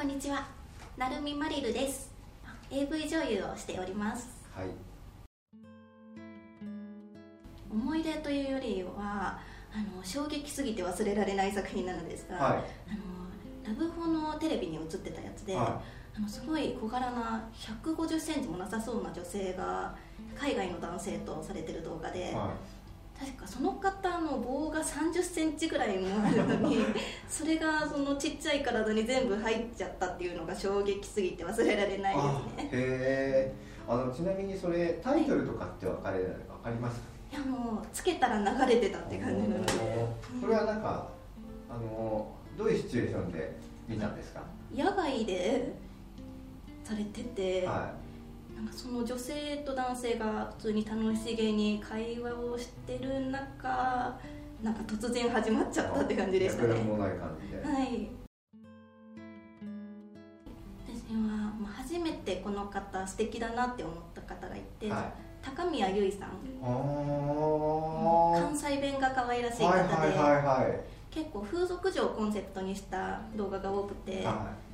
こんにちは、なるみまりるです。AV 女優をしております。はい。思い出というよりは、あの衝撃すぎて忘れられない作品なのですが、はあのラブホのテレビに映ってたやつで、い。はあのすごい小柄な150センチもなさそうな女性が海外の男性とされてる動画で、い。は確かその方の棒が30センチぐらいもあるのに それがそのちっちゃい体に全部入っちゃったっていうのが衝撃すぎて忘れられないですね。へえあのちなみにそれタイトルとかって分かれない分かります？かいやもうつけたら流れてたって感じなので。それはなんかあのどういうシチュエーションで見たんですか？野外でされてて、はなんかその女性と男性が普通に楽しげに会話をしてる中なんか突然始まっいちゃったって感じでしたね。もない感じで。はい。私は、まあ、初めてこの方素敵だなって思った方がいて、はい。高宮結衣さん。あ関西弁が可愛らしいあ方で、はいはいはいはい。結構風俗嬢をコンセプトにした動画が多くて、はこ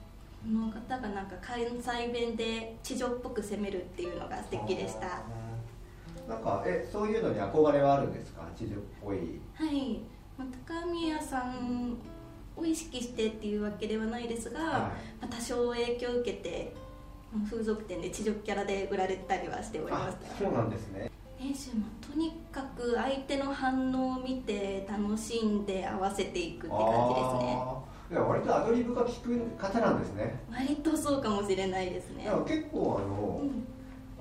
の方がなんか関西弁で地上っぽく攻めるっていうのが素敵でした。なんかえそういうのに憧れはあるんですか？地上っぽい。はい、まあ、高宮さんを意識してっていうわけではないですが、はまあ、多少影響を受けてまあ風俗店で地上キャラで売られたりはしておりまあしたそうなんですね。練習もとにかく相手の反応を見て楽しんで合わせていくって感じですね割とアドリブが効く方なんですね。割とそうかもしれないですね。でも結構あの、うん。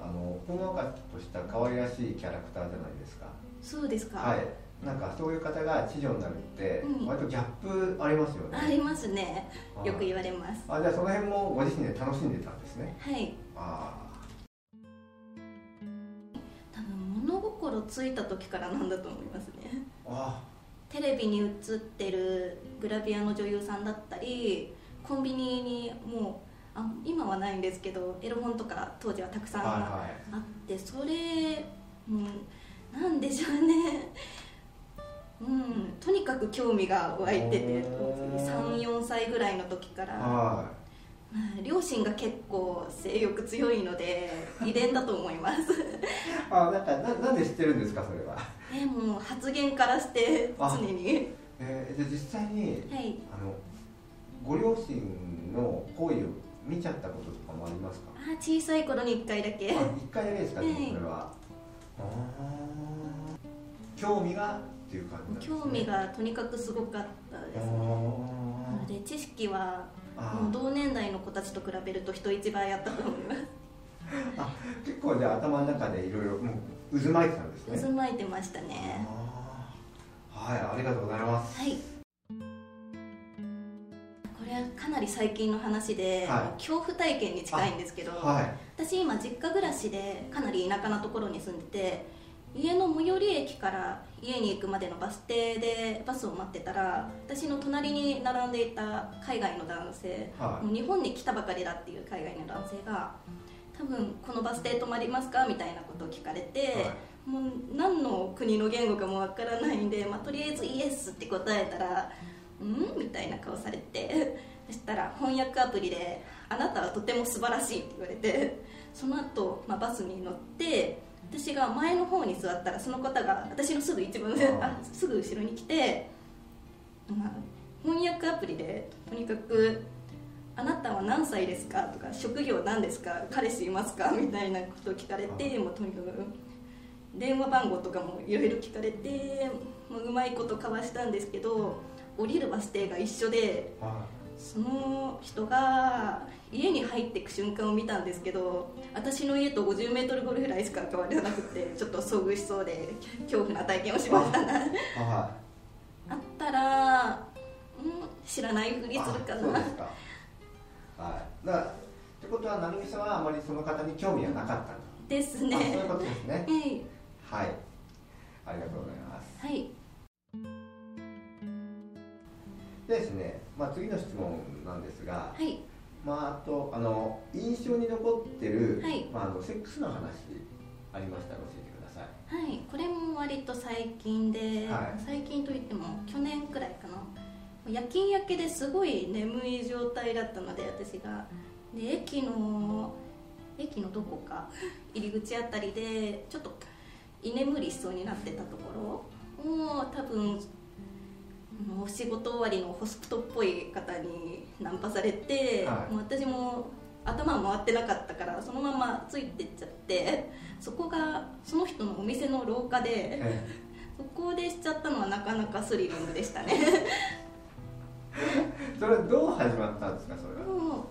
あのほんわかとした可愛らしいキャラクターじゃないですか。そうですか、はい。なんかそういう方が知女になるって、うん。割とギャップありますよね。ありますね。はい。よく言われます。あじゃあその辺もご自身で楽しんでたんですね。はい。あ多分物心ついた時からなんだと思いますね。ー。あテレビに映ってるグラビアの女優さんだったりコンビニにもうあ今はないんですけどエロ本とか当時はたくさんはいあはってそれ、うん、なんでしょうね。うんとにかく興味が湧いてておー。34歳ぐらいの時から、いはまあ両親が結構性欲強いので 遺伝だと思います。いあなんかななんで知ってるんですかそれは？でも発言からして常に。えー、じゃあ実際にはい。あのご両親の行為を見ちゃったこととかもありますか？あ小さい頃に1回だけ。あ一回だけですか、はい。それは。あー。興味がっていう感じね。興味がとにかくすごかったですね。なので知識はあもう同年代の子たちと比べると人一倍やったと思います。あ結構じゃあ頭の中でいろいろもう渦巻いてたんですね。渦巻いてましたね。はいありがとうございます。はい。これはかなり最近の話で、はい。恐怖体験に近いんですけど、はい。私今実家暮らしでかなり田舎なところに住んでて家の最寄り駅から家に行くまでのバス停でバスを待ってたら私の隣に並んでいた海外の男性、はい。もう日本に来たばかりだっていう海外の男性が多分このバス停止まりますか？みたいなことを聞かれて、はもう何の国の言語かもわからないんで、まあ、とりあえずイエスって答えたら「うん?」みたいな顔されてそしたら翻訳アプリで「あなたはとても素晴らしい」って言われてその後、まあバスに乗って私が前の方に座ったらその方が私のすぐ一番上ああすぐ後ろに来て、まあ、翻訳アプリでとにかくあなたは何歳ですかとか職業何ですか彼氏いますかみたいなことを聞かれてもうとにかく電話番号とかもいろいろ聞かれてもううまいこと交わしたんですけど降りるバス停が一緒ではその人が家に入っていく瞬間を見たんですけど私の家と 50m ぐらいしか変わらなくてちょっと遭遇しそうで恐怖な体験をしましたな。あったら、うん、知らないふいりするかな。はい。だってことは成美さんはあまりその方に興味はなかったと。ですあそういうねことですね。は いはい。ありがとうございます。はいでですね、まあ、次の質問なんですが、はい。まあ、あとあの印象に残ってる、はい。まあ、あのセックスの話ありましたら教えてください。はい。これも割と最近で、はい。最近といっても去年くらいかな。夜勤明けですごい眠い状態だったので私が。で駅の駅のどこか 入り口あたりでちょっと居眠りしそうになってたところもう多分お仕事終わりのホストっぽい方にナンパされて、はい。もう私も頭回ってなかったからそのままついてっちゃってそこがその人のお店の廊下でえそこでしちゃったのはなかなかスリリングでしたね。え それはどう始まったんですかそれは？も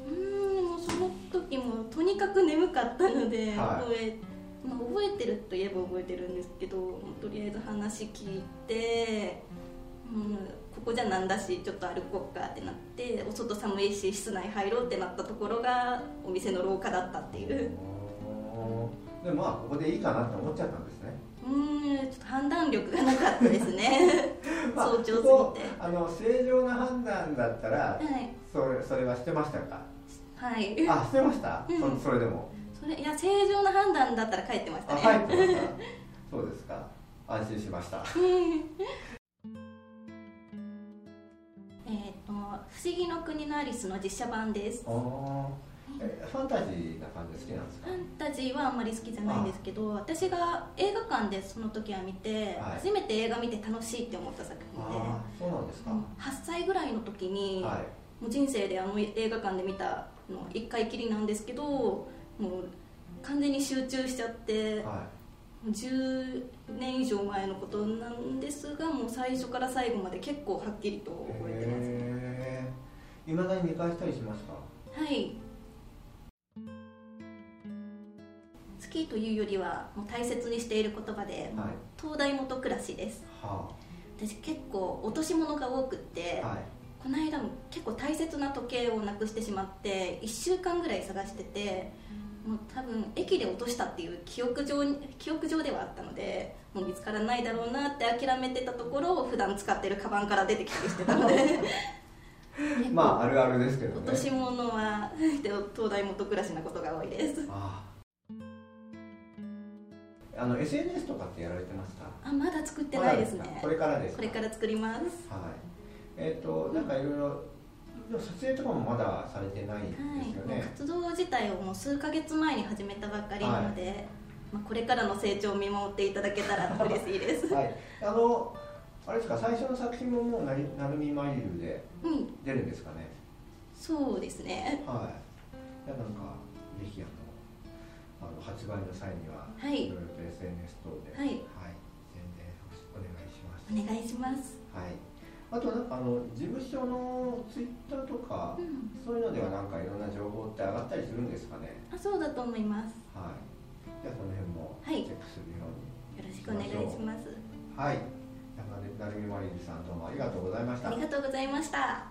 ううーんもうその時もとにかく眠かったので、はい。覚えまあ、覚えてるといえば覚えてるんですけどとりあえず話聞いて、うん、ここじゃなんだしちょっと歩こうかってなってお外寒いし室内入ろうってなったところがお店の廊下だったっていう。でまあここでいいかなって思っちゃったんですね。うーんちょっと判断力がなかったですね。まあ早朝すぎて。あの正常な判断だったらはい。それそれはしてましたか？はい。あしてました、うん。そそれでも。それいや正常な判断だったら帰ってましたあね入ってました。そうですか。安心しました えっと「不思議の国のアリス」の実写版です。ファンタジーな感じで好きなんですか？ファンタジーはあんまり好きじゃないんですけど私が映画館でその時は見て、はい。初めて映画見て楽しいって思った作品でそうなんですか、うん。8歳ぐらいの時に、はい。もう人生であの映画館で見たの1回きりなんですけどもう完全に集中しちゃっては10年以上前のことなんですがもう最初から最後まで結構はっきりとい覚えてますいまだに見返したりしますか？はい。好きというよりはもう大切にしている言葉で、はい。東大元暮らしです。は私結構落とし物が多くって、あはい。この間も結構大切な時計をなくしてしまって1週間ぐらい探しててもう多分駅で落としたっていう記憶上に記憶上ではあったのでもう見つからないだろうなって諦めてたところ普段使ってるカバンから出てきたりしてたので。まああるあるですけどね。落とし物は 東大元暮らしなことが多いです。あの SNS とかってやられてますか？あまだ作ってないですね。これからですか？これから作ります。はい。えっ、となんかいろいろでも撮影とかもまだされてないんですよはい、ね、活動自体をもう数ヶ月前に始めたばっかりなので、まあ、これからの成長を見守っていただけたら嬉しいです、はい、あのあれですか最初の作品ももうなるみマイルでうん。出るんですかね？そうですね。はい。いやなんかぜひあのあの発売の際にははい。いろいろと SNS 等で。はい。宣伝お願いします。お願いします、はいあとなんかあの事務所のツイッターとか、うん、そういうのではなんかいろんな情報って上がったりするんですかね？あそうだと思います。はい。じゃあその辺もはい。チェックするようによろしくお願いします。はい、なるみマリルさんどうもありがとうございました。ありがとうございました